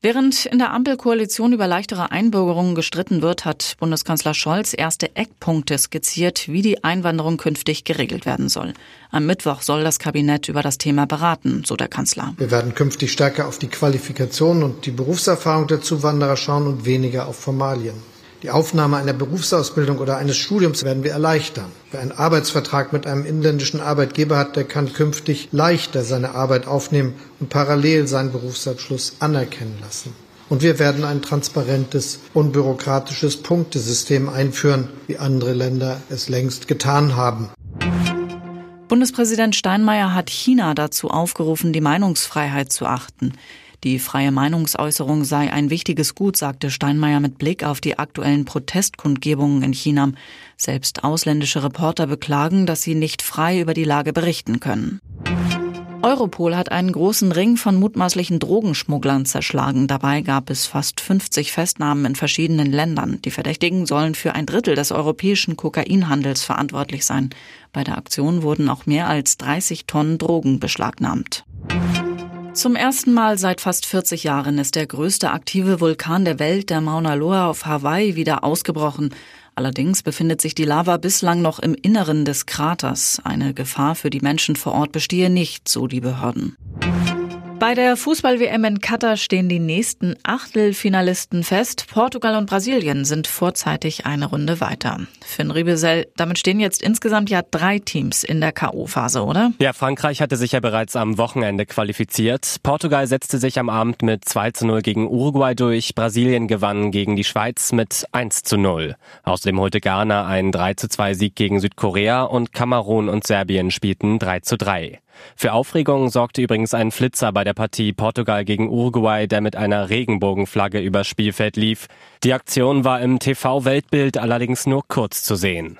Während in der Ampelkoalition über leichtere Einbürgerungen gestritten wird, hat Bundeskanzler Scholz erste Eckpunkte skizziert, wie die Einwanderung künftig geregelt werden soll. Am Mittwoch soll das Kabinett über das Thema beraten, so der Kanzler. Wir werden künftig stärker auf die Qualifikation und die Berufserfahrung der Zuwanderer schauen und weniger auf Formalien. Die Aufnahme einer Berufsausbildung oder eines Studiums werden wir erleichtern. Wer einen Arbeitsvertrag mit einem inländischen Arbeitgeber hat, der kann künftig leichter seine Arbeit aufnehmen und parallel seinen Berufsabschluss anerkennen lassen. Und wir werden ein transparentes, unbürokratisches Punktesystem einführen, wie andere Länder es längst getan haben. Bundespräsident Steinmeier hat China dazu aufgerufen, die Meinungsfreiheit zu achten. Die freie Meinungsäußerung sei ein wichtiges Gut, sagte Steinmeier mit Blick auf die aktuellen Protestkundgebungen in China. Selbst ausländische Reporter beklagen, dass sie nicht frei über die Lage berichten können. Europol hat einen großen Ring von mutmaßlichen Drogenschmugglern zerschlagen. Dabei gab es fast 50 Festnahmen in verschiedenen Ländern. Die Verdächtigen sollen für ein Drittel des europäischen Kokainhandels verantwortlich sein. Bei der Aktion wurden auch mehr als 30 Tonnen Drogen beschlagnahmt. Zum ersten Mal seit fast 40 Jahren ist der größte aktive Vulkan der Welt, der Mauna Loa auf Hawaii, wieder ausgebrochen. Allerdings befindet sich die Lava bislang noch im Inneren des Kraters. Eine Gefahr für die Menschen vor Ort bestehe nicht, so die Behörden. Bei der Fußball-WM in Katar stehen die nächsten Achtelfinalisten fest. Portugal und Brasilien sind vorzeitig eine Runde weiter. Finn Riebesell, damit stehen jetzt insgesamt ja drei Teams in der K.O.-Phase, oder? Ja, Frankreich hatte sich ja bereits am Wochenende qualifiziert. Portugal setzte sich am Abend mit 2 zu 0 gegen Uruguay durch. Brasilien gewann gegen die Schweiz mit 1 zu 0. Außerdem holte Ghana einen 3 zu 2 Sieg gegen Südkorea und Kamerun und Serbien spielten 3 zu 3. Für Aufregung sorgte übrigens ein Flitzer bei der Partie Portugal gegen Uruguay, der mit einer Regenbogenflagge übers Spielfeld lief. Die Aktion war im TV-Weltbild allerdings nur kurz zu sehen.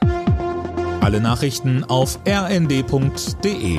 Alle Nachrichten auf rnd.de